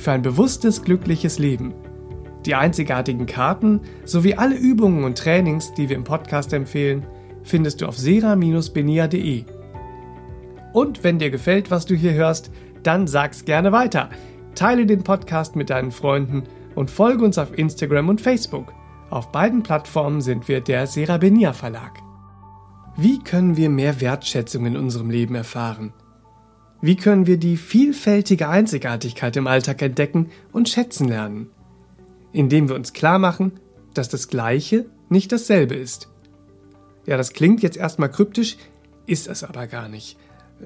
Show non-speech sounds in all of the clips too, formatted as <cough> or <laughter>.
für ein bewusstes, glückliches Leben. Die einzigartigen Karten sowie alle Übungen und Trainings, die wir im Podcast empfehlen, findest du auf sera-benia.de. Und wenn dir gefällt, was du hier hörst, dann sag's gerne weiter. Teile den Podcast mit deinen Freunden und folge uns auf Instagram und Facebook. Auf beiden Plattformen sind wir der Serabenia Verlag. Wie können wir mehr Wertschätzung in unserem Leben erfahren? Wie können wir die vielfältige Einzigartigkeit im Alltag entdecken und schätzen lernen? Indem wir uns klar machen, dass das Gleiche nicht dasselbe ist. Ja, das klingt jetzt erstmal kryptisch, ist es aber gar nicht.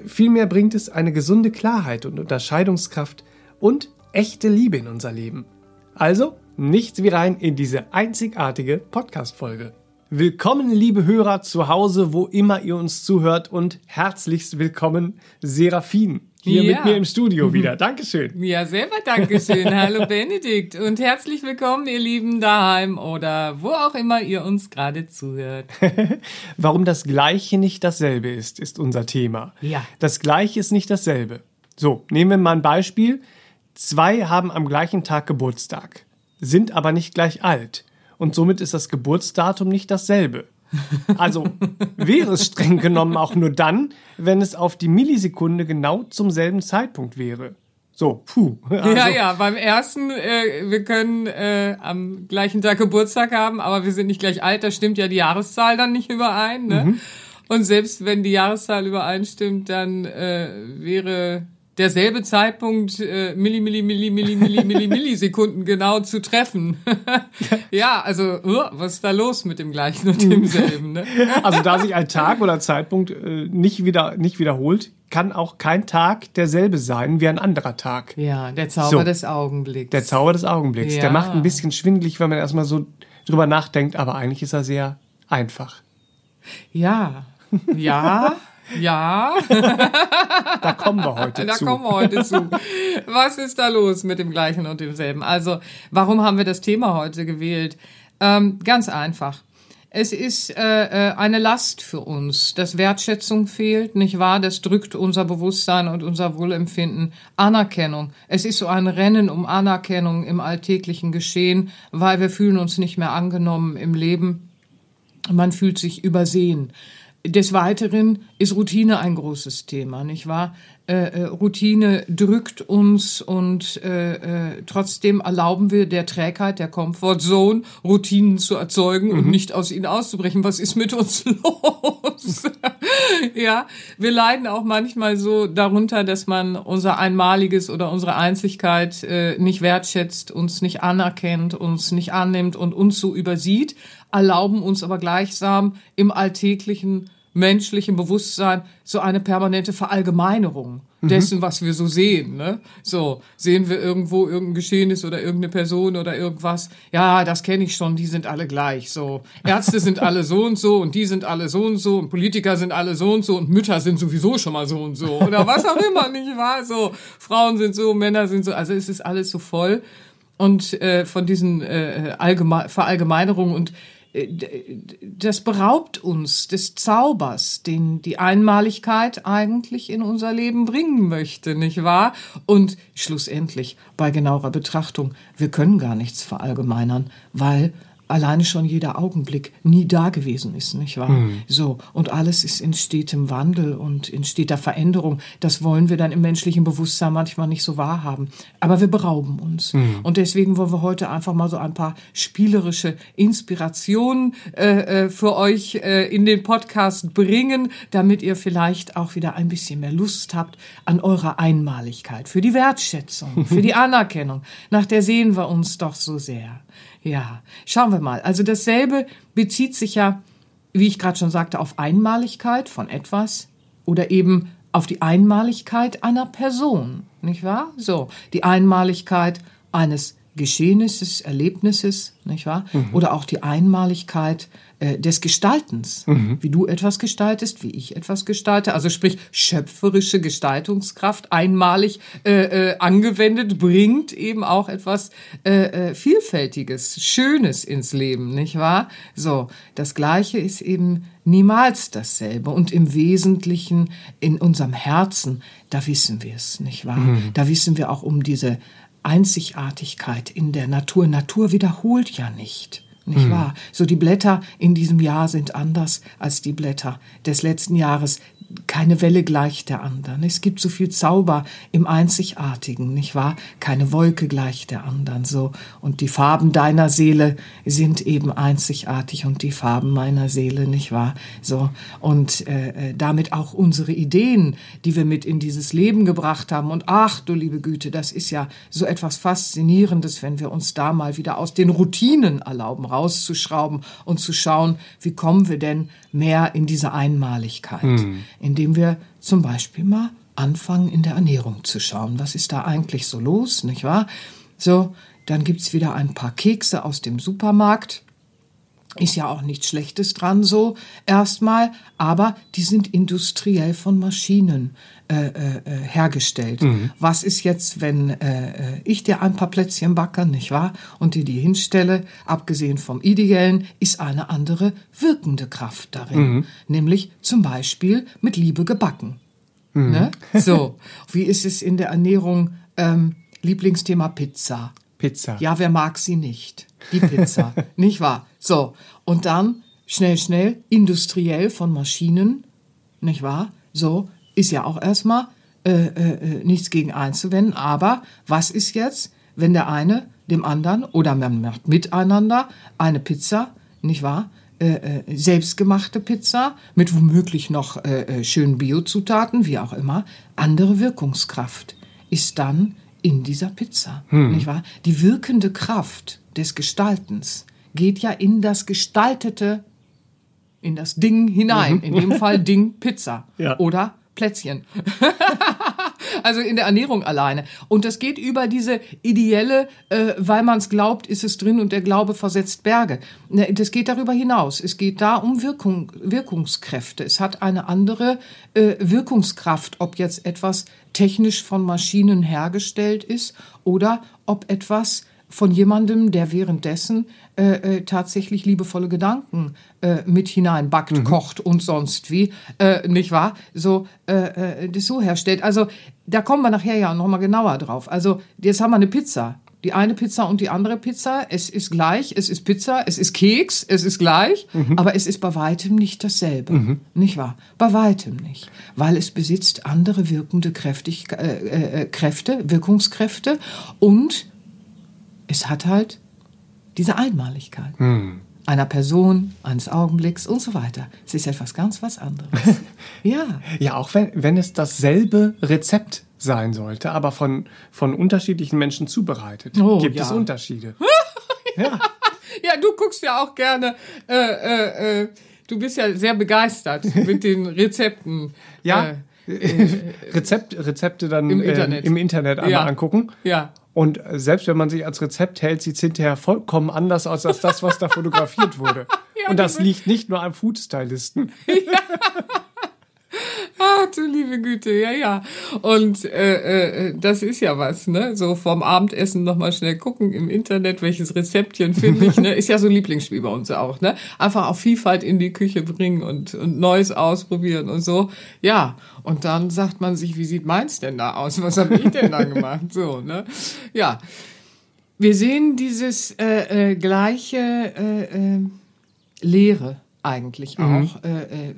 Vielmehr bringt es eine gesunde Klarheit und Unterscheidungskraft und echte Liebe in unser Leben. Also, nichts wie rein in diese einzigartige Podcast-Folge. Willkommen, liebe Hörer zu Hause, wo immer ihr uns zuhört und herzlichst willkommen, Serafin, hier ja. mit mir im Studio <laughs> wieder. Dankeschön. Ja, selber Dankeschön. <laughs> Hallo Benedikt und herzlich willkommen, ihr Lieben daheim oder wo auch immer ihr uns gerade zuhört. <laughs> Warum das Gleiche nicht dasselbe ist, ist unser Thema. Ja. Das Gleiche ist nicht dasselbe. So, nehmen wir mal ein Beispiel. Zwei haben am gleichen Tag Geburtstag, sind aber nicht gleich alt und somit ist das Geburtsdatum nicht dasselbe. Also wäre es streng genommen auch nur dann, wenn es auf die Millisekunde genau zum selben Zeitpunkt wäre. So, puh. Also. Ja, ja, beim ersten, äh, wir können äh, am gleichen Tag Geburtstag haben, aber wir sind nicht gleich alt, da stimmt ja die Jahreszahl dann nicht überein. Ne? Mhm. Und selbst wenn die Jahreszahl übereinstimmt, dann äh, wäre derselbe Zeitpunkt äh, Milli, Milli, Milli, Milli, Milli, <laughs> Milli, Millisekunden genau zu treffen. ja, <laughs> also was ist da los mit dem gleichen und demselben? Ne? <laughs> also da sich ein Tag oder Zeitpunkt äh, nicht wieder nicht wiederholt, kann auch kein Tag derselbe sein wie ein anderer Tag. Ja, der Zauber so, des Augenblicks. Der Zauber des Augenblicks. Ja. Der macht ein bisschen schwindlig, wenn man erstmal so drüber nachdenkt, aber eigentlich ist er sehr einfach. Ja, ja. Ja. <laughs> da kommen wir heute da zu. Da kommen wir heute zu. Was ist da los mit dem gleichen und demselben? Also, warum haben wir das Thema heute gewählt? Ähm, ganz einfach. Es ist äh, äh, eine Last für uns, dass Wertschätzung fehlt, nicht wahr? Das drückt unser Bewusstsein und unser Wohlempfinden. Anerkennung. Es ist so ein Rennen um Anerkennung im alltäglichen Geschehen, weil wir fühlen uns nicht mehr angenommen im Leben. Man fühlt sich übersehen. Des Weiteren ist Routine ein großes Thema, nicht wahr? Äh, äh, Routine drückt uns und äh, äh, trotzdem erlauben wir der Trägheit, der Comfortzone, Routinen zu erzeugen mhm. und nicht aus ihnen auszubrechen. Was ist mit uns <laughs> los? ja, wir leiden auch manchmal so darunter, dass man unser Einmaliges oder unsere Einzigkeit äh, nicht wertschätzt, uns nicht anerkennt, uns nicht annimmt und uns so übersieht, erlauben uns aber gleichsam im alltäglichen menschlichen Bewusstsein so eine permanente Verallgemeinerung mhm. dessen, was wir so sehen. Ne? So, sehen wir irgendwo irgendein Geschehnis oder irgendeine Person oder irgendwas. Ja, das kenne ich schon, die sind alle gleich. So, Ärzte sind alle so und so und die sind alle so und so und Politiker sind alle so und so und Mütter sind sowieso schon mal so und so. Oder was auch immer, nicht wahr? So, Frauen sind so, Männer sind so. Also es ist alles so voll. Und äh, von diesen äh, Allgeme Verallgemeinerungen und das beraubt uns des Zaubers, den die Einmaligkeit eigentlich in unser Leben bringen möchte, nicht wahr? Und schlussendlich, bei genauerer Betrachtung, wir können gar nichts verallgemeinern, weil alleine schon jeder Augenblick nie da gewesen ist, nicht wahr? Mhm. So. Und alles ist in stetem Wandel und in steter Veränderung. Das wollen wir dann im menschlichen Bewusstsein manchmal nicht so wahrhaben. Aber wir berauben uns. Mhm. Und deswegen wollen wir heute einfach mal so ein paar spielerische Inspirationen äh, äh, für euch äh, in den Podcast bringen, damit ihr vielleicht auch wieder ein bisschen mehr Lust habt an eurer Einmaligkeit, für die Wertschätzung, für die <laughs> Anerkennung. Nach der sehen wir uns doch so sehr. Ja, schauen wir mal. Also dasselbe bezieht sich ja, wie ich gerade schon sagte, auf Einmaligkeit von etwas oder eben auf die Einmaligkeit einer Person, nicht wahr? So, die Einmaligkeit eines Geschehnisses, Erlebnisses, nicht wahr? Mhm. Oder auch die Einmaligkeit äh, des Gestaltens, mhm. wie du etwas gestaltest, wie ich etwas gestalte. Also sprich schöpferische Gestaltungskraft einmalig äh, äh, angewendet bringt eben auch etwas äh, äh, vielfältiges, Schönes ins Leben, nicht wahr? So, das Gleiche ist eben niemals dasselbe und im Wesentlichen in unserem Herzen, da wissen wir es, nicht wahr? Mhm. Da wissen wir auch um diese Einzigartigkeit in der Natur. Natur wiederholt ja nicht. Nicht mhm. wahr? So die Blätter in diesem Jahr sind anders als die Blätter des letzten Jahres keine Welle gleich der anderen. Es gibt so viel Zauber im Einzigartigen, nicht wahr? Keine Wolke gleich der anderen, so. Und die Farben deiner Seele sind eben einzigartig und die Farben meiner Seele, nicht wahr? So. Und äh, damit auch unsere Ideen, die wir mit in dieses Leben gebracht haben. Und ach, du liebe Güte, das ist ja so etwas Faszinierendes, wenn wir uns da mal wieder aus den Routinen erlauben, rauszuschrauben und zu schauen, wie kommen wir denn mehr in diese Einmaligkeit. Mhm indem wir zum Beispiel mal anfangen, in der Ernährung zu schauen. Was ist da eigentlich so los, nicht wahr? So, dann gibt's wieder ein paar Kekse aus dem Supermarkt. Ist ja auch nichts Schlechtes dran so erstmal, aber die sind industriell von Maschinen äh, äh, äh, hergestellt. Mhm. Was ist jetzt, wenn äh, äh, ich dir ein paar Plätzchen backe, nicht wahr? Und dir die hinstelle, abgesehen vom Ideellen, ist eine andere wirkende Kraft darin. Mhm. Nämlich zum Beispiel mit Liebe gebacken. Mhm. Ne? So, <laughs> wie ist es in der Ernährung? Ähm, Lieblingsthema Pizza. Pizza. Ja, wer mag sie nicht? Die Pizza, <laughs> nicht wahr? So, und dann schnell, schnell, industriell von Maschinen, nicht wahr? So, ist ja auch erstmal äh, äh, nichts gegen einzuwenden. Aber was ist jetzt, wenn der eine dem anderen oder man macht miteinander eine Pizza, nicht wahr? Äh, äh, selbstgemachte Pizza mit womöglich noch äh, äh, schönen Biozutaten, wie auch immer, andere Wirkungskraft ist dann in dieser Pizza, hm. nicht wahr? Die wirkende Kraft des Gestaltens geht ja in das gestaltete, in das Ding hinein, mhm. in dem Fall <laughs> Ding Pizza ja. oder Plätzchen. <laughs> also in der Ernährung alleine. Und das geht über diese ideelle, äh, weil man es glaubt, ist es drin und der Glaube versetzt Berge. Ne, das geht darüber hinaus. Es geht da um Wirkung, Wirkungskräfte. Es hat eine andere äh, Wirkungskraft, ob jetzt etwas technisch von Maschinen hergestellt ist oder ob etwas von jemandem, der währenddessen äh, äh, tatsächlich liebevolle Gedanken äh, mit hineinbackt, mhm. kocht und sonst wie, äh, nicht wahr? So, äh, äh, das so herstellt. Also da kommen wir nachher ja nochmal genauer drauf. Also jetzt haben wir eine Pizza. Die eine Pizza und die andere Pizza, es ist gleich, es ist Pizza, es ist Keks, es ist gleich, mhm. aber es ist bei weitem nicht dasselbe. Mhm. Nicht wahr? Bei weitem nicht. Weil es besitzt andere wirkende Kräftig, äh, äh, Kräfte, Wirkungskräfte und es hat halt diese Einmaligkeit. Hm. Einer Person, eines Augenblicks und so weiter. Es ist etwas ganz was anderes. <laughs> ja. Ja, auch wenn, wenn es dasselbe Rezept sein sollte, aber von, von unterschiedlichen Menschen zubereitet, oh, gibt ja. es Unterschiede. <laughs> ja. ja, du guckst ja auch gerne. Äh, äh, äh, du bist ja sehr begeistert mit den <laughs> Rezepten. Ja. Äh, Rezept, Rezepte dann im Internet, im Internet einmal ja. angucken. Ja. Und selbst wenn man sich als Rezept hält, sieht es hinterher vollkommen anders aus als das, was da fotografiert wurde. <laughs> ja, und das liegt nicht nur am Foodstylisten. <laughs> ja. Ah, du liebe Güte, ja, ja. Und äh, äh, das ist ja was, ne? So vorm Abendessen nochmal schnell gucken im Internet, welches Rezeptchen finde ich, ne? Ist ja so ein Lieblingsspiel bei uns auch, ne? Einfach auch Vielfalt in die Küche bringen und, und Neues ausprobieren und so. Ja, und dann sagt man sich, wie sieht meins denn da aus? Was habe ich denn da gemacht? So, ne? Ja. Wir sehen dieses äh, äh, gleiche äh, äh, Leere eigentlich auch äh, äh,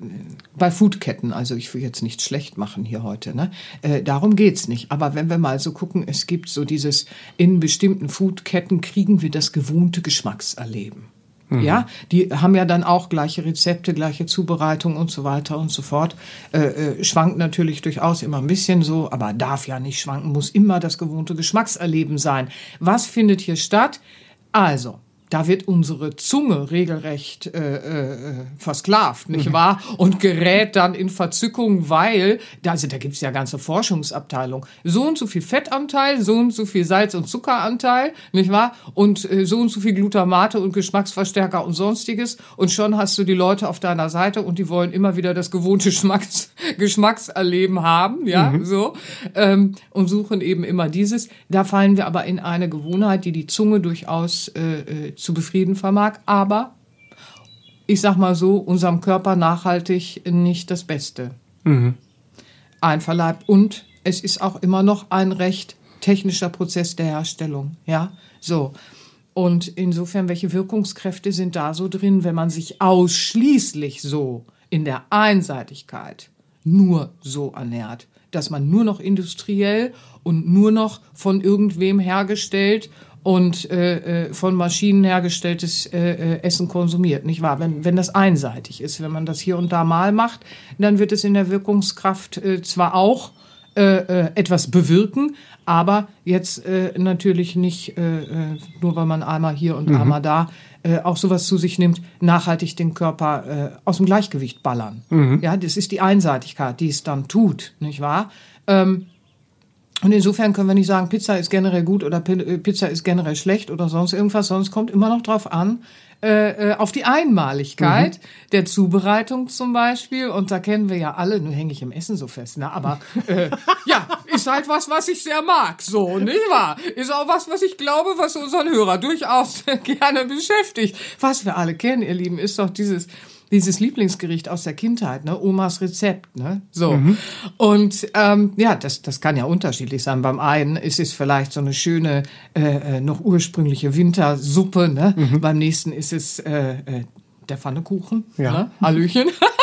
bei Foodketten. Also ich will jetzt nicht schlecht machen hier heute. Ne? Äh, darum geht's nicht. Aber wenn wir mal so gucken, es gibt so dieses, in bestimmten Foodketten kriegen wir das gewohnte Geschmackserleben. Ja, die haben ja dann auch gleiche Rezepte, gleiche Zubereitung und so weiter und so fort. Äh, äh, schwankt natürlich durchaus immer ein bisschen so, aber darf ja nicht schwanken, muss immer das gewohnte Geschmackserleben sein. Was findet hier statt? Also, da wird unsere Zunge regelrecht äh, äh, versklavt, nicht wahr? Und gerät dann in Verzückung, weil, da, also da gibt's ja ganze Forschungsabteilung, so und so viel Fettanteil, so und so viel Salz- und Zuckeranteil, nicht wahr? Und äh, so und so viel Glutamate und Geschmacksverstärker und sonstiges. Und schon hast du die Leute auf deiner Seite und die wollen immer wieder das gewohnte <laughs> Geschmacks Geschmackserleben haben, ja, so. Ähm, und suchen eben immer dieses. Da fallen wir aber in eine Gewohnheit, die die Zunge durchaus äh, äh, zu befrieden vermag, aber ich sag mal so, unserem Körper nachhaltig nicht das Beste einverleibt. Und es ist auch immer noch ein recht technischer Prozess der Herstellung, ja, so. Und insofern, welche Wirkungskräfte sind da so drin, wenn man sich ausschließlich so in der Einseitigkeit nur so ernährt, dass man nur noch industriell und nur noch von irgendwem hergestellt und äh, äh, von Maschinen hergestelltes äh, äh, Essen konsumiert, nicht wahr? Wenn, wenn das einseitig ist, wenn man das hier und da mal macht, dann wird es in der Wirkungskraft äh, zwar auch äh, etwas bewirken, aber jetzt natürlich nicht nur, weil man einmal hier und einmal da auch sowas zu sich nimmt, nachhaltig den Körper aus dem Gleichgewicht ballern. Ja, das ist die Einseitigkeit, die es dann tut, nicht wahr? Ähm, und insofern können wir nicht sagen, Pizza ist generell gut oder äh, Pizza ist generell schlecht oder sonst irgendwas, sonst kommt immer noch drauf an, äh, äh, auf die Einmaligkeit der Zubereitung zum Beispiel. Und da kennen wir ja alle, nur hänge ich im Essen so fest, ne? Aber äh, <laughs> ja, ist halt was, was ich sehr mag, so, nicht wahr? Ist auch was, was ich glaube, was unseren Hörer durchaus <laughs> gerne beschäftigt. Was wir alle kennen, ihr Lieben, ist doch dieses dieses Lieblingsgericht aus der Kindheit, ne? Omas Rezept, ne? So. Und ähm, ja, das, das kann ja unterschiedlich sein. Beim einen ist es vielleicht so eine schöne, äh, äh, noch ursprüngliche Wintersuppe, ne? Beim nächsten ist es äh, äh, der Pfannekuchen, Ja. ne? Hallöchen. <laughs>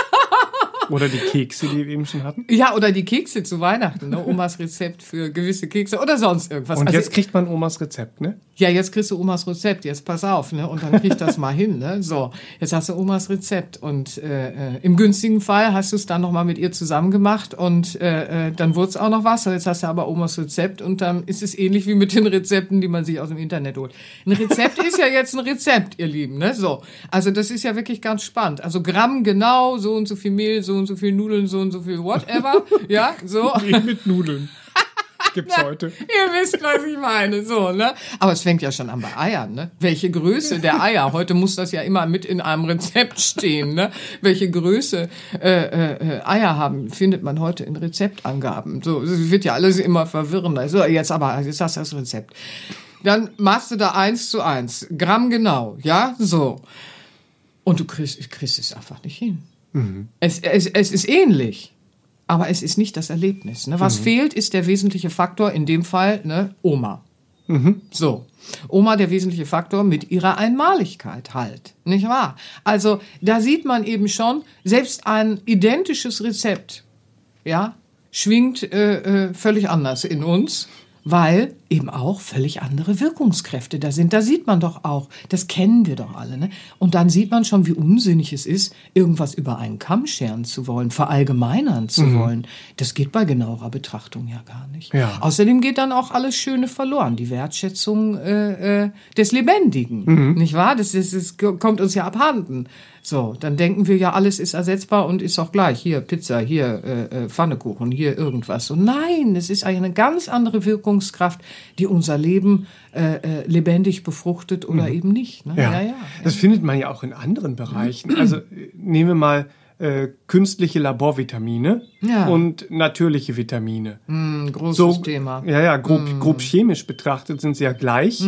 Oder die Kekse, die wir eben schon hatten. ja, oder die Kekse zu Weihnachten, ne? Omas Rezept für gewisse Kekse oder sonst irgendwas. Und Also- jetzt kriegt man Omas Rezept, ne? ja, jetzt kriegst du Omas Rezept, jetzt pass auf, ne? Und dann krieg das mal hin, ne? So, jetzt hast du Omas Rezept und äh, äh, im günstigen Fall hast du es dann noch mal mit ihr zusammen gemacht und äh, äh, dann wurde es auch noch was. Jetzt hast du aber Omas Rezept und dann ist es ähnlich wie mit den Rezepten, die man sich aus dem Internet holt. Ein Rezept ist ja jetzt ein Rezept, ihr Lieben, ne? So, also das ist ja wirklich ganz spannend. Also Gramm genau, so und so viel Mehl, so und so viel Nudeln, so und so viel whatever, <laughs> ja, so. Wie mit Nudeln. Gibt's <laughs> heute. Ihr wisst, was ich meine, so, ne? Aber es fängt ja schon an bei Eiern, ne? Welche Größe der Eier? Heute muss das ja immer mit in einem Rezept stehen, ne? Welche Größe äh, äh, äh, Eier haben, findet man heute in Rezeptangaben. So, es wird ja alles immer verwirrender. So, jetzt aber, jetzt hast du das Rezept. Dann machst du da eins zu eins, Gramm genau, ja, so. Und du kriegst, kriegst es einfach nicht hin. Es, es, es ist ähnlich, aber es ist nicht das Erlebnis. Ne? Was fehlt, ist der wesentliche Faktor, in dem Fall ne, Oma. So. Oma der wesentliche Faktor mit ihrer Einmaligkeit halt, nicht wahr? Also da sieht man eben schon, selbst ein identisches Rezept, ja, schwingt äh, äh, völlig anders in uns, weil eben auch völlig andere Wirkungskräfte da sind. Da sieht man doch auch, das kennen wir doch alle. Ne? Und dann sieht man schon, wie unsinnig es ist, irgendwas über einen Kamm scheren zu wollen, verallgemeinern zu wollen. Das geht bei genauerer Betrachtung ja gar nicht. Ja. Außerdem geht dann auch alles Schöne verloren, die Wertschätzung äh, äh, des Lebendigen, nicht wahr? Das, ist, das kommt uns ja abhanden. So, dann denken wir ja, alles ist ersetzbar und ist auch gleich. Hier Pizza, hier äh, äh, Pfannekuchen, hier irgendwas. Und nein, es ist eine ganz andere Wirkungskraft, die unser Leben äh, äh, lebendig befruchtet oder eben nicht. Ne? Ja. Das findet man ja auch in anderen Bereichen. Also äh, nehmen wir mal äh, künstliche Laborvitamine Ja. und natürliche Vitamine. Ein großes Thema. Ja, ja, grob, grob chemisch betrachtet sind sie ja gleich.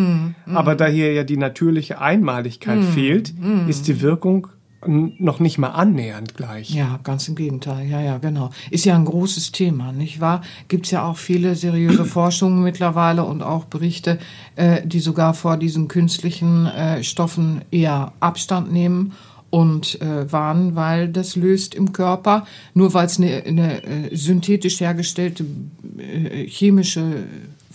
Aber da hier ja die natürliche Einmaligkeit fehlt, ist die Wirkung noch nicht mal annähernd gleich. Ja, ganz im Gegenteil. Ja, ja, genau. Ist ja ein großes Thema, nicht wahr? Gibt es ja auch viele seriöse <clears throat> Forschungen mittlerweile und auch Berichte, äh, die sogar vor diesen künstlichen äh, Stoffen eher Abstand nehmen und äh, warnen, weil das löst im Körper, nur weil es eine, eine äh, synthetisch hergestellte äh, chemische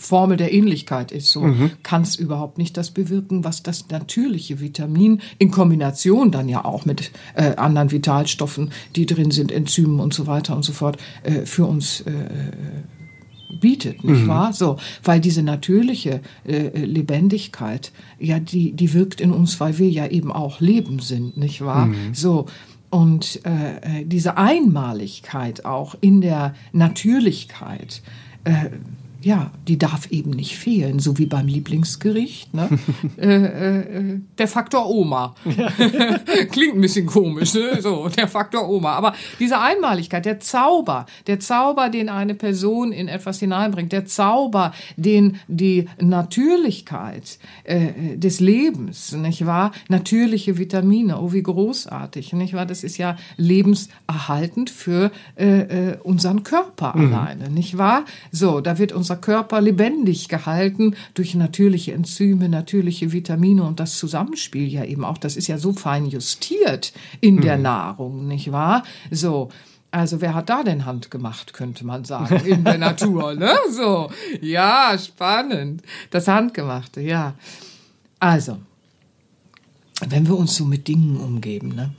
Formel der Ähnlichkeit ist, so mhm. kann es überhaupt nicht das bewirken, was das natürliche Vitamin in Kombination dann ja auch mit äh, anderen Vitalstoffen, die drin sind, Enzymen und so weiter und so fort, äh, für uns äh, bietet, nicht mhm. wahr? So, weil diese natürliche äh, Lebendigkeit, ja, die, die wirkt in uns, weil wir ja eben auch Leben sind, nicht wahr? Mhm. So. Und äh, äh diese Einmaligkeit auch in der Natürlichkeit, äh, ja, die darf eben nicht fehlen, so wie beim Lieblingsgericht. Ne? <laughs> äh, äh, der Faktor Oma. <laughs> Klingt ein bisschen komisch, ne? so, der Faktor Oma. Aber diese Einmaligkeit, der Zauber, der Zauber, den eine Person in etwas hineinbringt, der Zauber, den die Natürlichkeit äh, des Lebens, nicht wahr? Natürliche Vitamine, oh, wie großartig, nicht wahr? Das ist ja lebenserhaltend für äh, äh unseren Körper mhm. alleine, nicht wahr? So, da wird uns unser Körper lebendig gehalten durch natürliche Enzyme, natürliche Vitamine und das Zusammenspiel ja eben auch. Das ist ja so fein justiert in mhm. der Nahrung, nicht wahr? So. Also wer hat da denn Hand gemacht, könnte man sagen, in der <laughs> Natur, ne? So. Ja, spannend. Das Handgemachte, ja. Also, wenn wir uns so mit Dingen umgeben, ne?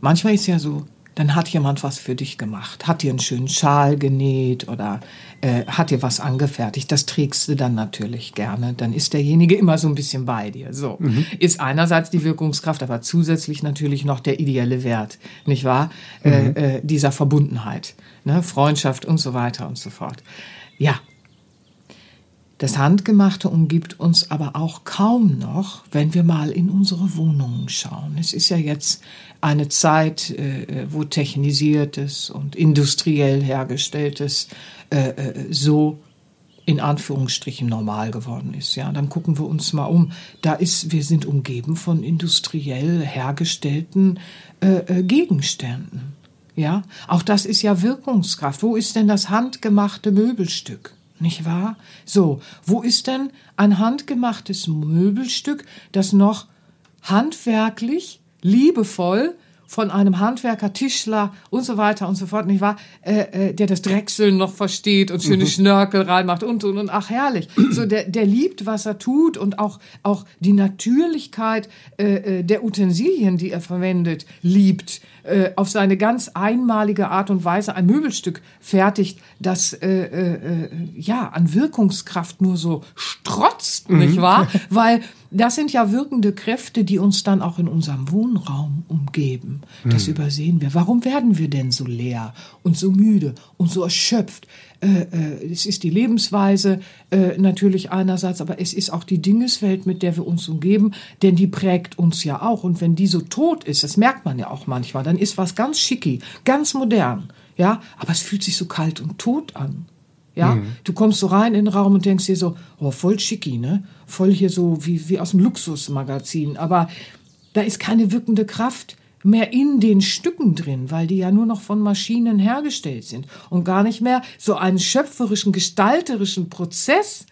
Manchmal ist ja so, dann hat jemand was für dich gemacht, hat dir einen schönen Schal genäht oder äh, hat dir was angefertigt. Das trägst du dann natürlich gerne. Dann ist derjenige immer so ein bisschen bei dir. So mhm. ist einerseits die Wirkungskraft, aber zusätzlich natürlich noch der ideelle Wert, nicht wahr? Äh, mhm. Äh, äh, dieser Verbundenheit, ne? Freundschaft und so weiter und so fort. Ja, das Handgemachte umgibt uns aber auch kaum noch, wenn wir mal in unsere Wohnungen schauen. Es ist ja jetzt eine Zeit, äh, wo technisiertes und industriell hergestelltes äh, äh, so in Anführungsstrichen normal geworden ist. Ja, dann gucken wir uns mal um. Da ist, wir sind umgeben von industriell hergestellten äh, Gegenständen. Ja, auch das ist ja Wirkungskraft. Wo ist denn das handgemachte Möbelstück? Nicht wahr? So, wo ist denn ein handgemachtes Möbelstück, das noch handwerklich, liebevoll von einem Handwerker, Tischler und so weiter und so fort, nicht wahr? Äh, äh, der das Drechseln noch versteht und schöne mhm. Schnörkel reinmacht und und und ach herrlich. So der der liebt, was er tut und auch auch die Natürlichkeit äh, äh der Utensilien, die er verwendet, liebt äh, auf seine ganz einmalige Art und Weise ein Möbelstück fertigt, das äh, äh, äh, ja an Wirkungskraft nur so strotzt, mhm. nicht wahr? <laughs> Weil das sind ja wirkende Kräfte, die uns dann auch in unserem Wohnraum umgeben. Das mhm. übersehen wir. Warum werden wir denn so leer und so müde und so erschöpft? Äh, äh, es ist die Lebensweise äh, natürlich einerseits, aber es ist auch die Dingeswelt, mit der wir uns umgeben, denn die prägt uns ja auch. Und wenn die so tot ist, das merkt man ja auch manchmal, dann ist was ganz schicki, ganz modern, ja, aber es fühlt sich so kalt und tot an. Ja, mhm. du kommst so rein in den Raum und denkst dir so, oh, voll schicki, ne? Voll hier so wie, wie aus dem Luxusmagazin. Aber da ist keine wirkende Kraft mehr in den Stücken drin, weil die ja nur noch von Maschinen hergestellt sind und gar nicht mehr so einen schöpferischen, gestalterischen Prozess,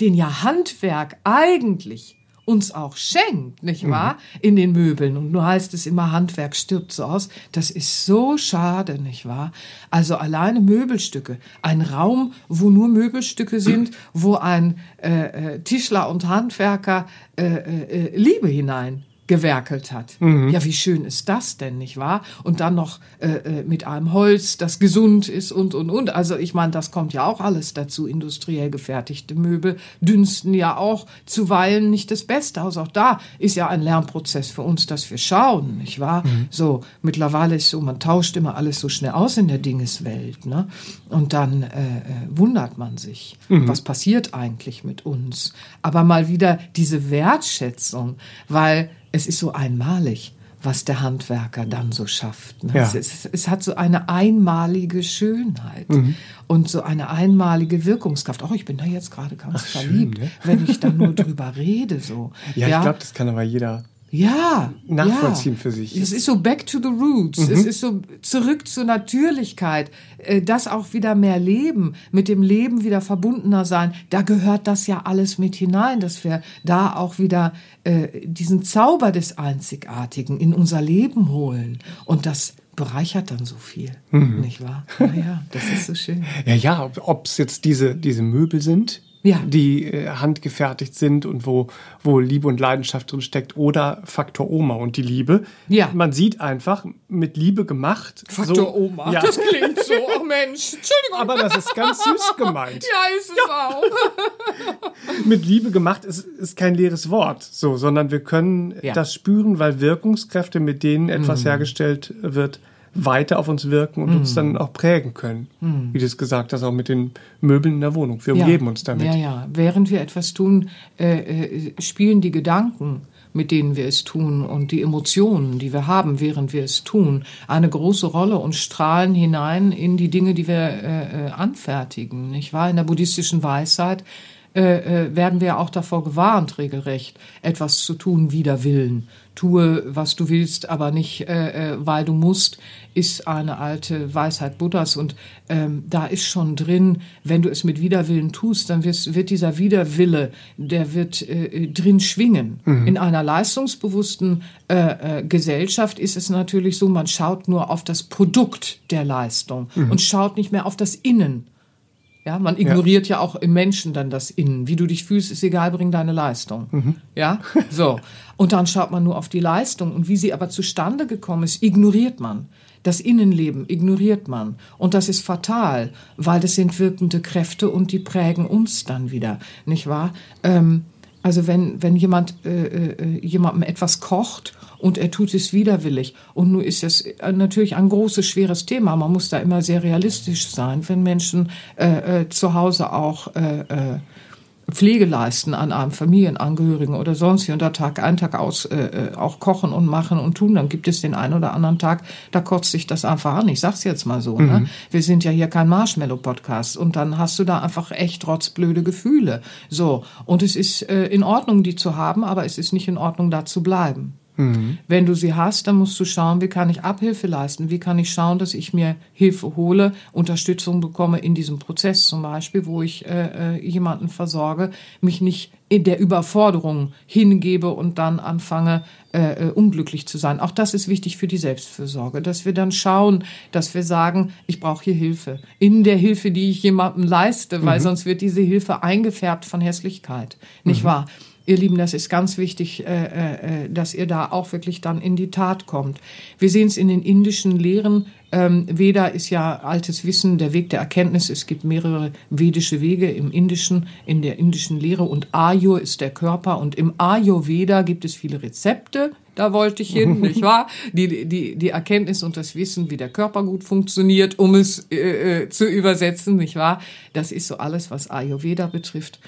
den ja Handwerk eigentlich uns auch schenkt, nicht wahr? Mhm. In den Möbeln. Und nur heißt es immer, Handwerk stirbt so aus. Das ist so schade, nicht wahr? Also alleine Möbelstücke. Ein Raum, wo nur Möbelstücke sind, wo ein äh, äh Tischler und Handwerker äh, äh, äh Liebe hinein gewerkelt hat. Mhm. Ja, wie schön ist das denn, nicht wahr? Und dann noch äh, äh, mit einem Holz, das gesund ist und, und, und. Also ich meine, das kommt ja auch alles dazu. Industriell gefertigte Möbel dünsten ja auch zuweilen nicht das Beste aus. Auch da ist ja ein Lernprozess für uns, dass wir schauen, nicht wahr? Mhm. So, mittlerweile ist so, man tauscht immer alles so schnell aus in der Dingeswelt. Ne? Und dann äh, äh wundert man sich, mhm. was passiert eigentlich mit uns. Aber mal wieder diese Wertschätzung, weil es ist so einmalig, was der Handwerker dann so schafft. Ne? Ja. Es, es, es, hat so eine einmalige Schönheit mhm. und so eine einmalige Wirkungskraft. Oh, ich bin da jetzt gerade ganz Ach, verliebt, schön, ne? wenn ich dann nur <laughs> drüber rede. So. Ja, ja. ich glaube, das kann aber jeder ja, nachvollziehen ja. für sich. Es ist so back to the roots. Mhm. Es ist so zurück zur Natürlichkeit. Äh, das auch wieder mehr leben, mit dem Leben wieder verbundener sein. Da gehört das ja alles mit hinein, dass wir da auch wieder äh, diesen Zauber des Einzigartigen in unser Leben holen. Und das bereichert dann so viel, mhm. nicht wahr? Ja, das ist so schön. Ja, ja, ob es jetzt diese, diese Möbel sind, ja. die äh, handgefertigt sind und wo, wo Liebe und Leidenschaft drin steckt oder Faktor Oma und die Liebe. Ja. Man sieht einfach, mit Liebe gemacht. Faktor so, Oma, ja. das klingt so, oh Mensch, Entschuldigung. Aber das ist ganz süß gemeint. ja, ist es ja. auch. <laughs> mit Liebe gemacht ist, ist kein leeres Wort, so, sondern wir können ja. das spüren, weil Wirkungskräfte, mit denen etwas mhm. hergestellt wird, weiter auf uns wirken und mm. uns dann auch prägen können. Mm. Wie du es gesagt hast, auch mit den Möbeln in der Wohnung. Wir umgeben ja. uns damit. Ja, ja. Während wir etwas tun, äh, äh, spielen die Gedanken, mit denen wir es tun und die Emotionen, die wir haben, während wir es tun, eine große Rolle und strahlen hinein in die Dinge, die wir äh, äh anfertigen. Nicht wahr? In der buddhistischen Weisheit äh, äh, werden wir auch davor gewarnt, regelrecht etwas zu tun wider Willen. Tue, was du willst, aber nicht, äh, äh, weil du musst, ist eine alte Weisheit Buddhas. Und ähm, da ist schon drin, wenn du es mit Widerwillen tust, dann wirst, wird dieser Widerwille, der wird äh, drin schwingen. Mhm. In einer leistungsbewussten äh, äh, Gesellschaft ist es natürlich so, man schaut nur auf das Produkt der Leistung mhm. und schaut nicht mehr auf das Innen. Ja, man ignoriert ja. ja. auch im Menschen dann das Innen. Wie du dich fühlst, ist egal, bring deine Leistung. Mhm. Ja, so. Und dann schaut man nur auf die Leistung und wie sie aber zustande gekommen ist, ignoriert man. Das Innenleben ignoriert man. Und das ist fatal, weil das sind wirkende Kräfte und die prägen uns dann wieder, nicht wahr? Ähm, also wenn, wenn jemand äh, äh, jemandem etwas kocht und er tut es widerwillig. Und nun ist es äh, natürlich ein großes, schweres Thema. Man muss da immer sehr realistisch sein, wenn Menschen äh, äh, zu Hause auch äh, äh, Pflege leisten an einem Familienangehörigen oder sonst wie und da Tag ein, Tag aus äh, äh, auch kochen und machen und tun, dann gibt es den einen oder anderen Tag, da kotzt sich das einfach an. Ich sag's jetzt mal so. Ne? Mhm. Ne? Wir sind ja hier kein Marshmallow-Podcast und dann hast du da einfach echt rotzblöde Gefühle. So. Und es ist äh, in Ordnung, die zu haben, aber es ist nicht in Ordnung, da zu bleiben. Mhm. Wenn du sie hast, dann musst du schauen, wie kann ich Abhilfe leisten? Wie kann ich schauen, dass ich mir Hilfe hole, Unterstützung bekomme in diesem Prozess zum Beispiel, wo ich äh, äh, jemanden versorge, mich nicht in der Überforderung hingebe und dann anfange, äh, äh, unglücklich zu sein. Auch das ist wichtig für die Selbstfürsorge, dass wir dann schauen, dass wir sagen, ich brauche hier Hilfe. In der Hilfe, die ich jemandem leiste, weil mhm. sonst wird diese Hilfe eingefärbt von Hässlichkeit. Nicht mhm. wahr? Ihr Lieben, das ist ganz wichtig, äh, äh, äh, dass ihr da auch wirklich dann in die Tat kommt. Wir sehen es in den indischen Lehren. Ähm, Veda ist ja altes Wissen, der Weg der Erkenntnis. Es gibt mehrere vedische Wege im Indischen, in der indischen Lehre. Und Ayur ist der Körper. Und im Ayurveda gibt es viele Rezepte. Da wollte ich hin, <laughs> nicht wahr? Die, die, die Erkenntnis und das Wissen, wie der Körper gut funktioniert, um es äh, äh zu übersetzen, nicht wahr? Das ist so alles, was Ayurveda betrifft.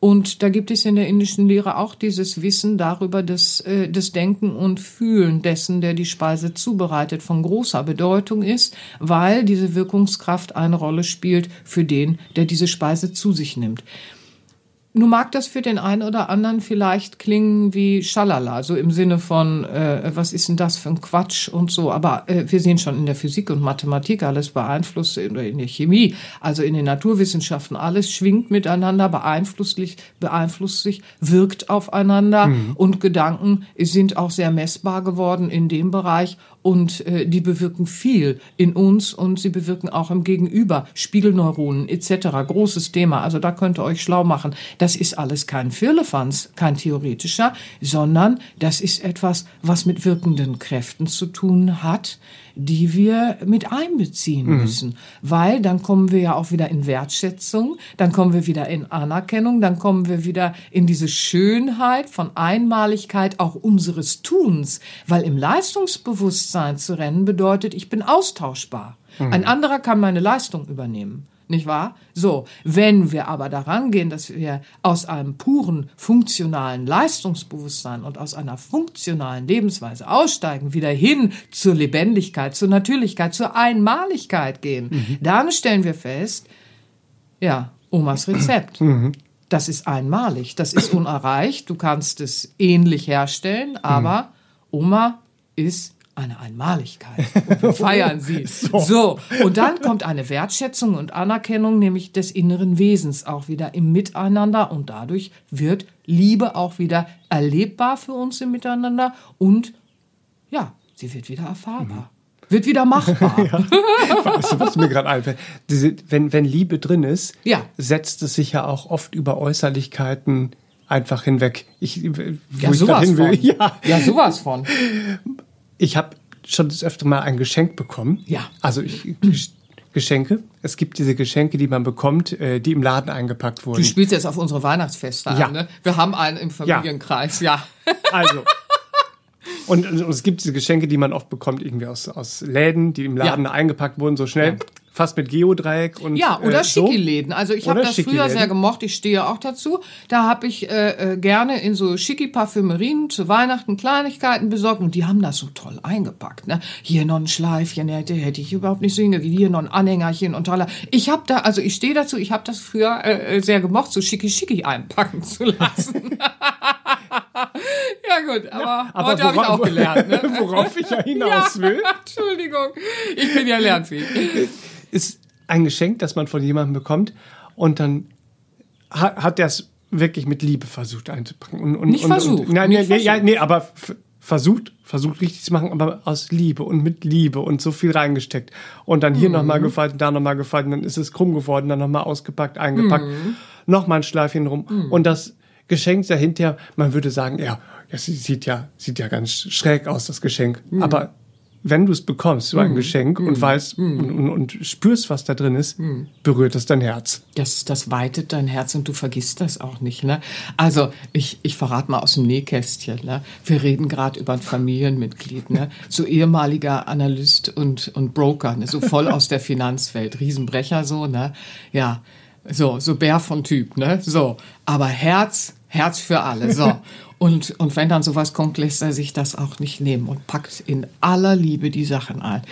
Und da gibt es in der indischen Lehre auch dieses Wissen darüber, dass äh, das Denken und Fühlen dessen, der die Speise zubereitet, von großer Bedeutung ist, weil diese Wirkungskraft eine Rolle spielt für den, der diese Speise zu sich nimmt. Nun mag das für den einen oder anderen vielleicht klingen wie Schalala, so im Sinne von, äh, was ist denn das für ein Quatsch und so. Aber äh, wir sehen schon in der Physik und Mathematik alles beeinflusst, in, in der Chemie, also in den Naturwissenschaften, alles schwingt miteinander, beeinflusst, beeinflusst sich, wirkt aufeinander mhm. und Gedanken sind auch sehr messbar geworden in dem Bereich und äh, die bewirken viel in uns und sie bewirken auch im Gegenüber. Spiegelneuronen etc. Großes Thema. Also da könnt ihr euch schlau machen. Das ist alles kein Firlefanz, kein theoretischer, sondern das ist etwas, was mit wirkenden Kräften zu tun hat, die wir mit einbeziehen mhm. müssen. Weil dann kommen wir ja auch wieder in Wertschätzung, dann kommen wir wieder in Anerkennung, dann kommen wir wieder in diese Schönheit von Einmaligkeit auch unseres Tuns. Weil im Leistungsbewusstsein zu rennen bedeutet, ich bin austauschbar. Mhm. Ein anderer kann meine Leistung übernehmen nicht wahr? So, wenn wir aber daran gehen, dass wir aus einem puren funktionalen Leistungsbewusstsein und aus einer funktionalen Lebensweise aussteigen, wieder hin zur Lebendigkeit, zur Natürlichkeit, zur Einmaligkeit gehen, mhm. dann stellen wir fest, ja, Omas Rezept. Mhm. das ist einmalig, das ist unerreicht. Du kannst es ähnlich herstellen, aber Oma ist eine Einmaligkeit. <laughs> Und wir feiern sie. so. so. Und dann kommt eine Wertschätzung und Anerkennung, nämlich des inneren Wesens auch wieder im Miteinander. Und dadurch wird Liebe auch wieder erlebbar für uns im Miteinander und ja, sie wird wieder erfahrbar. Mhm. Wird wieder machbar. <laughs> ja. weißt du, was mir gerade einfällt? Diese, wenn, wenn Liebe drin ist, ja. setzt es sich ja auch oft über Äußerlichkeiten einfach hinweg. Ich, wo ja, ich sowas hin will. Von. <laughs> Ja. ja, sowas von. Ich habe schon das öfter mal ein Geschenk bekommen. Ja. Also ich, Geschenke. Es gibt diese Geschenke, die man bekommt, äh, die im Laden eingepackt wurden. Du spielst jetzt auf unsere Weihnachtsfeste ja. an, ne? Wir haben einen im Familienkreis, ja. ja. <laughs> Also. Und, und, es gibt diese Geschenke, die man oft bekommt, irgendwie aus, aus Läden, die im Laden ja. eingepackt wurden, so schnell. Ja fast mit Geodreieck und ja oder äh. Schicki-Läden. Also ich habe das früher sehr gemocht. Ich stehe auch dazu. Da habe ich äh, äh, gerne in so schicki Parfümerien zu Weihnachten Kleinigkeiten besorgt und die haben das so toll eingepackt. Ne? Hier noch ein Schleifchen hätte hätte ich überhaupt nicht so hingekriegt. Hier noch ein Anhängerchen und toller. Ich habe da also ich stehe dazu. Ich habe das früher äh, äh sehr gemocht, so schicki schicki einpacken zu lassen. <laughs> ja gut, aber, ja, aber heute habe ich auch gelernt. Ne? <laughs> Worauf ich ja <laughs> hinaus ja, will. Entschuldigung, ich bin ja lernfähig ist ein Geschenk, das man von jemandem bekommt und dann hat, hat er es wirklich mit Liebe versucht einzupacken. Und, und, nicht und, versucht. Und, nein, nicht nee, versucht. nee, aber versucht, versucht richtig zu machen, aber aus Liebe und mit Liebe und so viel reingesteckt. Und dann hier mhm. nochmal gefaltet, da nochmal gefaltet, dann ist es krumm geworden, dann nochmal ausgepackt, eingepackt, mhm. nochmal ein Schleifchen rum. Mhm. Und das Geschenk dahinter, man würde sagen, ja, ja, sie sieht ja, sieht ja ganz schräg aus, das Geschenk. Mhm. Aber wenn du es bekommst, so ein mm. Geschenk, mm. und weißt mm. Und, und, und, spürst, was da drin ist, mm. berührt es dein Herz. Das, das weitet dein Herz und du vergisst das auch nicht. Ne? Also, ich, ich verrate mal aus dem Nähkästchen. Ne? Wir reden gerade über ein Familienmitglied, ne? so ehemaliger Analyst und, und Broker, ne? so voll aus der Finanzwelt, Riesenbrecher so, ne? Ja, so, so Bär von Typ, ne? So, aber Herz, Herz für alle, so. <laughs> Und, und wenn dann sowas kommt, lässt er sich das auch nicht nehmen und packt in aller Liebe die Sachen ein.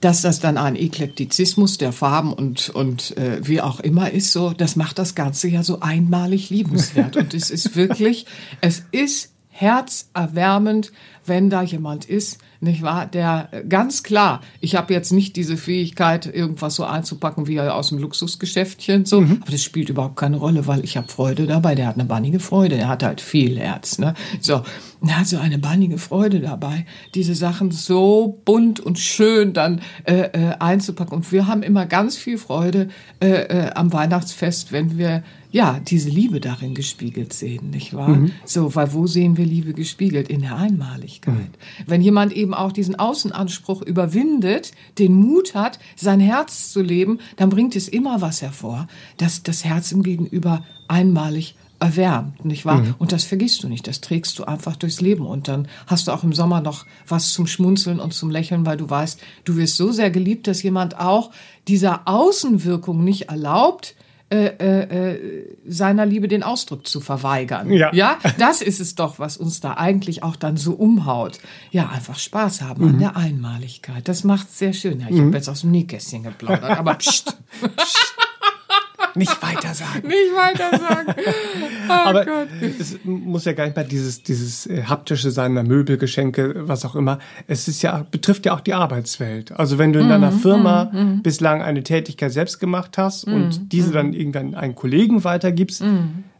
Dass das dann ein Eklektizismus der Farben und, und äh, wie auch immer ist, so, das macht das Ganze ja so einmalig liebenswert. Und es ist wirklich, es ist herzerwärmend, wenn da jemand ist, nicht wahr? Der ganz klar, ich habe jetzt nicht diese Fähigkeit, irgendwas so einzupacken wie aus dem Luxusgeschäftchen, so, mhm. aber das spielt überhaupt keine Rolle, weil ich habe Freude dabei. Der hat eine bannige Freude, der hat halt viel Herz, ne? So, er hat so eine bannige Freude dabei, diese Sachen so bunt und schön dann äh, äh, einzupacken. Und wir haben immer ganz viel Freude äh, äh, am Weihnachtsfest, wenn wir ja, diese Liebe darin gespiegelt sehen, nicht wahr? Mhm. So, weil wo sehen wir Liebe gespiegelt? In der Einmaligkeit. Mhm. Wenn jemand eben auch diesen Außenanspruch überwindet, den Mut hat, sein Herz zu leben, dann bringt es immer was hervor, dass das Herz im Gegenüber einmalig erwärmt, nicht wahr? Mhm. Und das vergisst du nicht, das trägst du einfach durchs Leben und dann hast du auch im Sommer noch was zum Schmunzeln und zum Lächeln, weil du weißt, du wirst so sehr geliebt, dass jemand auch dieser Außenwirkung nicht erlaubt, äh, äh, äh, seiner Liebe den Ausdruck zu verweigern. Ja. ja, das ist es doch, was uns da eigentlich auch dann so umhaut. Ja, einfach Spaß haben mhm. an der Einmaligkeit. Das macht sehr schön. Ich mhm. habe jetzt aus dem Nähkästchen geplaudert, aber <laughs> pst, pst. Nicht weiter sagen. Nicht weiter sagen. <laughs> Oh Aber Gott. es muss ja gar nicht mal dieses, dieses äh, haptische sein, Möbel, Geschenke, was auch immer. Es ist ja, betrifft ja auch die Arbeitswelt. Also wenn du in deiner mhm, Firma mm. bislang eine Tätigkeit selbst gemacht hast mm, und diese dann irgendwann einen Kollegen weitergibst,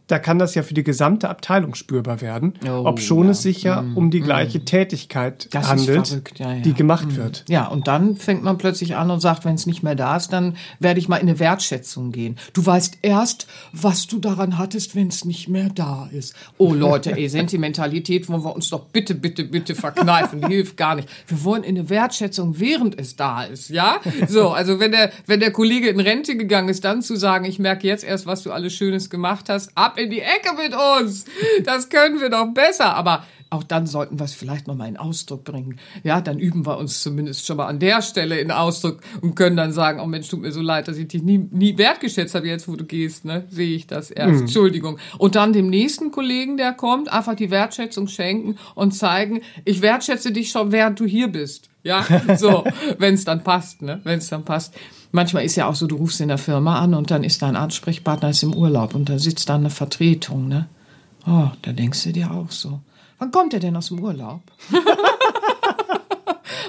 da kann das ja für die gesamte Abteilung spürbar werden, oh, ob schon ja. es sich ja mm, um die gleiche mm. Tätigkeit das handelt, ja, ja. die gemacht mm. wird. Ja, und dann fängt man plötzlich an und sagt, wenn es nicht mehr da ist, dann werde ich mal in eine Wertschätzung gehen. Du weißt erst, was du daran hattest, wenn es nicht mehr da ist. Oh Leute, ey, <laughs> Sentimentalität wollen wir uns doch bitte, bitte, bitte verkneifen. Die <laughs> hilft gar nicht. Wir wollen in eine Wertschätzung, während es da ist, ja? So, also wenn der, wenn der Kollege in Rente gegangen ist, dann zu sagen, ich merke jetzt erst, was du alles Schönes gemacht hast, ab in die Ecke mit uns. Das können wir doch besser. Aber auch dann sollten wir es vielleicht noch mal in Ausdruck bringen. Ja, dann üben wir uns zumindest schon mal an der Stelle in Ausdruck und können dann sagen, oh Mensch, tut mir so leid, dass ich dich nie, nie wertgeschätzt habe, jetzt wo du gehst, ne? Sehe ich das erst. Mhm. Entschuldigung. Und dann dem nächsten Kollegen, der kommt, einfach die Wertschätzung schenken und zeigen, ich wertschätze dich schon, während du hier bist. Ja, so, <laughs> wenn es dann passt, ne? Wenn es dann passt. Manchmal ist ja auch so, du rufst in der Firma an und dann ist dein Ansprechpartner ist im Urlaub und da sitzt dann eine Vertretung, ne? Oh, da denkst du dir auch so. Wann kommt er denn aus dem Urlaub? <laughs>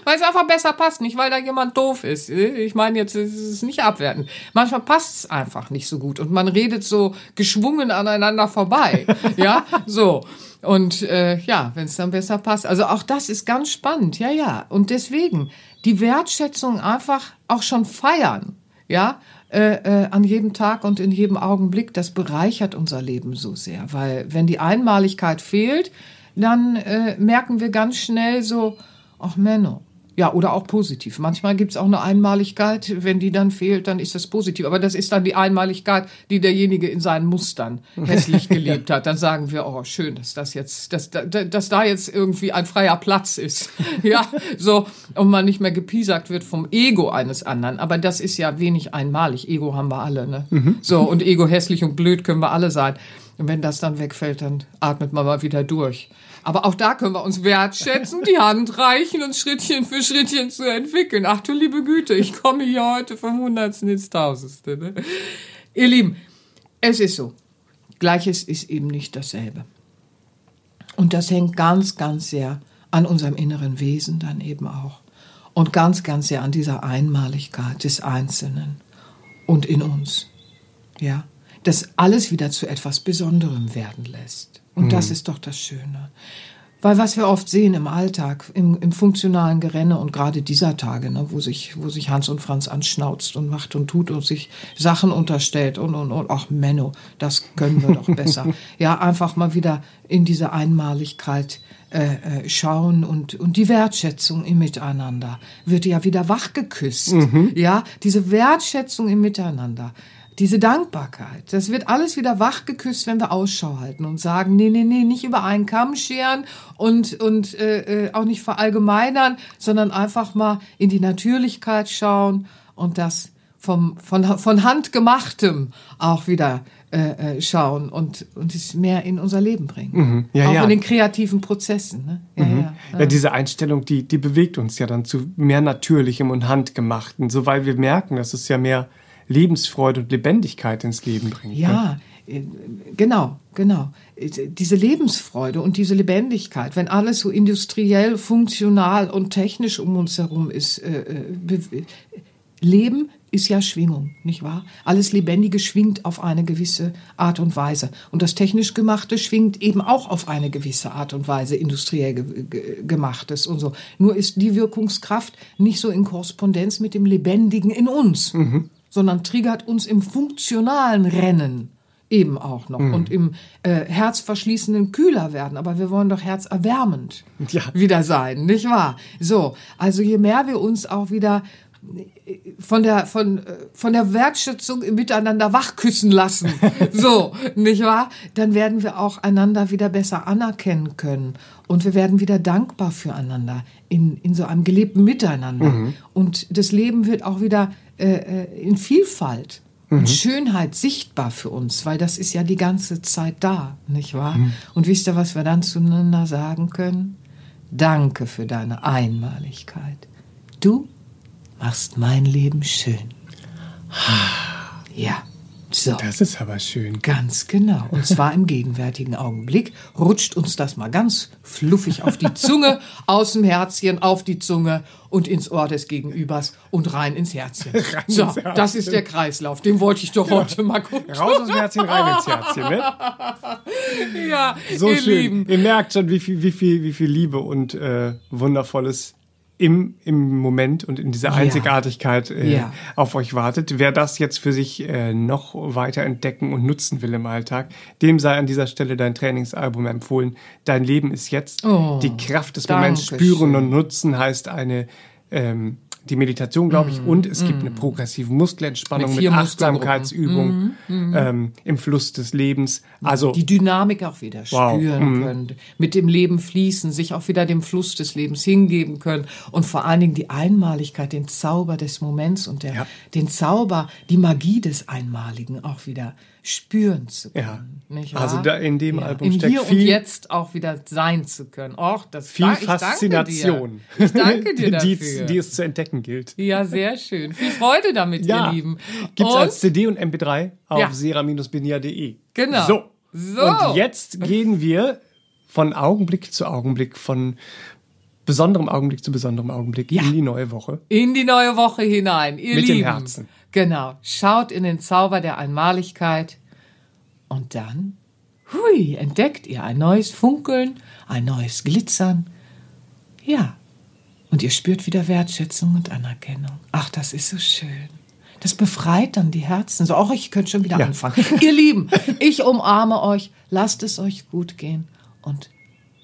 weil es einfach besser passt, nicht weil da jemand doof ist. Ich meine, jetzt ist es nicht abwertend. Manchmal passt es einfach nicht so gut und man redet so geschwungen aneinander vorbei. ja, so. Und äh, ja, wenn es dann besser passt. Also auch das ist ganz spannend, ja, ja. Und deswegen die Wertschätzung einfach auch schon feiern, ja, äh, äh, an jedem Tag und in jedem Augenblick, das bereichert unser Leben so sehr. Weil wenn die Einmaligkeit fehlt, dann äh, merken wir ganz schnell so, ach Menno, ja, oder auch positiv. Manchmal gibt's auch eine Einmaligkeit. Wenn die dann fehlt, dann ist das positiv. Aber das ist dann die Einmaligkeit, die derjenige in seinen Mustern <laughs> hässlich gelebt hat. Dann sagen wir, oh, schön, dass das jetzt, dass, dass da jetzt irgendwie ein freier Platz ist. <laughs> ja, so, und man nicht mehr gepiesackt wird vom Ego eines anderen. Aber das ist ja wenig einmalig. Ego haben wir alle, ne? Mhm. So, und Ego hässlich und blöd können wir alle sein. Und wenn das dann wegfällt, dann atmet man mal wieder durch. Aber auch da können wir uns wertschätzen, die Hand reichen, uns Schrittchen für Schrittchen zu entwickeln. Ach du liebe Güte, ich komme hier heute vom Hundertsten ins Tausendste. Ne? Ihr Lieben, es ist so. Gleiches ist eben nicht dasselbe. Und das hängt ganz, ganz sehr an unserem inneren Wesen dann eben auch. Und ganz, ganz sehr an dieser Einmaligkeit des Einzelnen und in uns. Ja, das alles wieder zu etwas Besonderem werden lässt. Und mhm. das ist doch das Schöne. Weil was wir oft sehen im Alltag, im, im funktionalen Gerenne und gerade dieser Tage, ne, wo, sich, wo sich Hans und Franz anschnauzt und macht und tut und sich Sachen unterstellt und, und, und, ach Menno, das können wir doch besser. <laughs> ja, einfach mal wieder in diese Einmaligkeit äh, äh, schauen und, und die Wertschätzung im Miteinander wird ja wieder wachgeküsst. Mhm. Ja, diese Wertschätzung im Miteinander diese Dankbarkeit, das wird alles wieder wachgeküsst, wenn wir Ausschau halten und sagen, nee, nee, nee, nicht über einen Kamm scheren und, und äh, äh, auch nicht verallgemeinern, sondern einfach mal in die Natürlichkeit schauen und das vom, von, von Handgemachtem auch wieder äh, äh, schauen und, und es mehr in unser Leben bringen. Mhm. Ja, auch ja. in den kreativen Prozessen. Ne? Ja, mhm. ja, ja, diese Einstellung, die, die bewegt uns ja dann zu mehr Natürlichem und Handgemachten, so weil wir merken, dass es ja mehr Lebensfreude und Lebendigkeit ins Leben bringt. Ja, ne? genau, genau. Diese Lebensfreude und diese Lebendigkeit, wenn alles so industriell, funktional und technisch um uns herum ist, äh, äh Leben ist ja Schwingung, nicht wahr? Alles Lebendige schwingt auf eine gewisse Art und Weise. Und das technisch Gemachte schwingt eben auch auf eine gewisse Art und Weise, industriell ge ge gemachtes und so. Nur ist die Wirkungskraft nicht so in Korrespondenz mit dem Lebendigen in uns. Mhm sondern triggert uns im funktionalen Rennen eben auch noch mhm. und im äh, herzverschließenden kühler werden. Aber wir wollen doch herzerwärmend <laughs> ja. wieder sein, nicht wahr? So, also je mehr wir uns auch wieder äh, von der von äh, von der Wertschätzung im Miteinander wachküssen lassen, <laughs> so nicht wahr? Dann werden wir auch einander wieder besser anerkennen können und wir werden wieder dankbar füreinander in in so einem gelebten Miteinander mhm. und das Leben wird auch wieder äh, äh, in Vielfalt mhm. und Schönheit sichtbar für uns, weil das ist ja die ganze Zeit da, nicht wahr? Mhm. Und wisst ihr, was wir dann zueinander sagen können? Danke für deine Einmaligkeit. Du machst mein Leben schön. Ja. So. Das ist aber schön. Ganz genau. Und zwar im gegenwärtigen Augenblick rutscht uns das mal ganz fluffig auf die Zunge, <laughs> aus dem Herzchen auf die Zunge und ins Ohr des Gegenübers und rein ins Herzchen. <laughs> rein so, ins Herzchen. das ist der Kreislauf. Den wollte ich doch heute mal gucken. Raus aus dem Herzchen, rein ins Herzchen, ne? <laughs> Ja, so ihr schön. Lieben. Ihr merkt schon, wie viel, wie viel, wie viel Liebe und äh, wundervolles im, im Moment und in dieser Einzigartigkeit äh, ja. auf euch wartet. Wer das jetzt für sich äh, noch weiter entdecken und nutzen will im Alltag, dem sei an dieser Stelle dein Trainingsalbum empfohlen. Dein Leben ist jetzt. Oh, die Kraft des Moments spüren und nutzen heißt eine ähm, die Meditation, glaube ich, mm, und es mm. gibt eine progressive Muskelentspannung mit, mit Achtsamkeitsübungen mm, mm, ähm, im Fluss des Lebens. Also die Dynamik auch wieder wow, spüren mm. können, mit dem Leben fließen, sich auch wieder dem Fluss des Lebens hingeben können und vor allen Dingen die Einmaligkeit, den Zauber des Moments und der, ja. den Zauber, die Magie des Einmaligen auch wieder spüren zu können. Ja. Also da in dem Album in steckt hier viel- und jetzt auch wieder sein zu können. Och, das Viel ich danke Faszination. Dir. Ich danke <laughs> dir die, dafür. die es zu entdecken gilt. ja, sehr schön. Viel Freude damit, Ja, ihr Lieben. gibt's und als CD und MP3 auf Ja. sera-benia.de. Genau. So. So. Und jetzt gehen wir von Augenblick zu Augenblick, von besonderem Augenblick zu besonderem Augenblick Ja. in die neue Woche. in die neue Woche hinein, ihr Mit dem Lieben. Herzen. Genau. Schaut in den Zauber der Einmaligkeit und dann, hui, entdeckt ihr ein neues Funkeln, ein neues Glitzern. Ja. Und ihr spürt wieder Wertschätzung und Anerkennung. Ach, das ist so schön. Das befreit dann die Herzen. So, auch ich könnte schon wieder Ja. anfangen. ihr Lieben, ich umarme euch, lasst es euch gut gehen und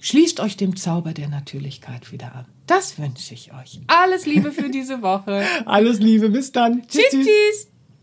schließt euch dem Zauber der Natürlichkeit wieder an. Das wünsche ich euch. Alles Liebe für diese Woche. Alles Liebe, bis dann. Tschüss, tschüss.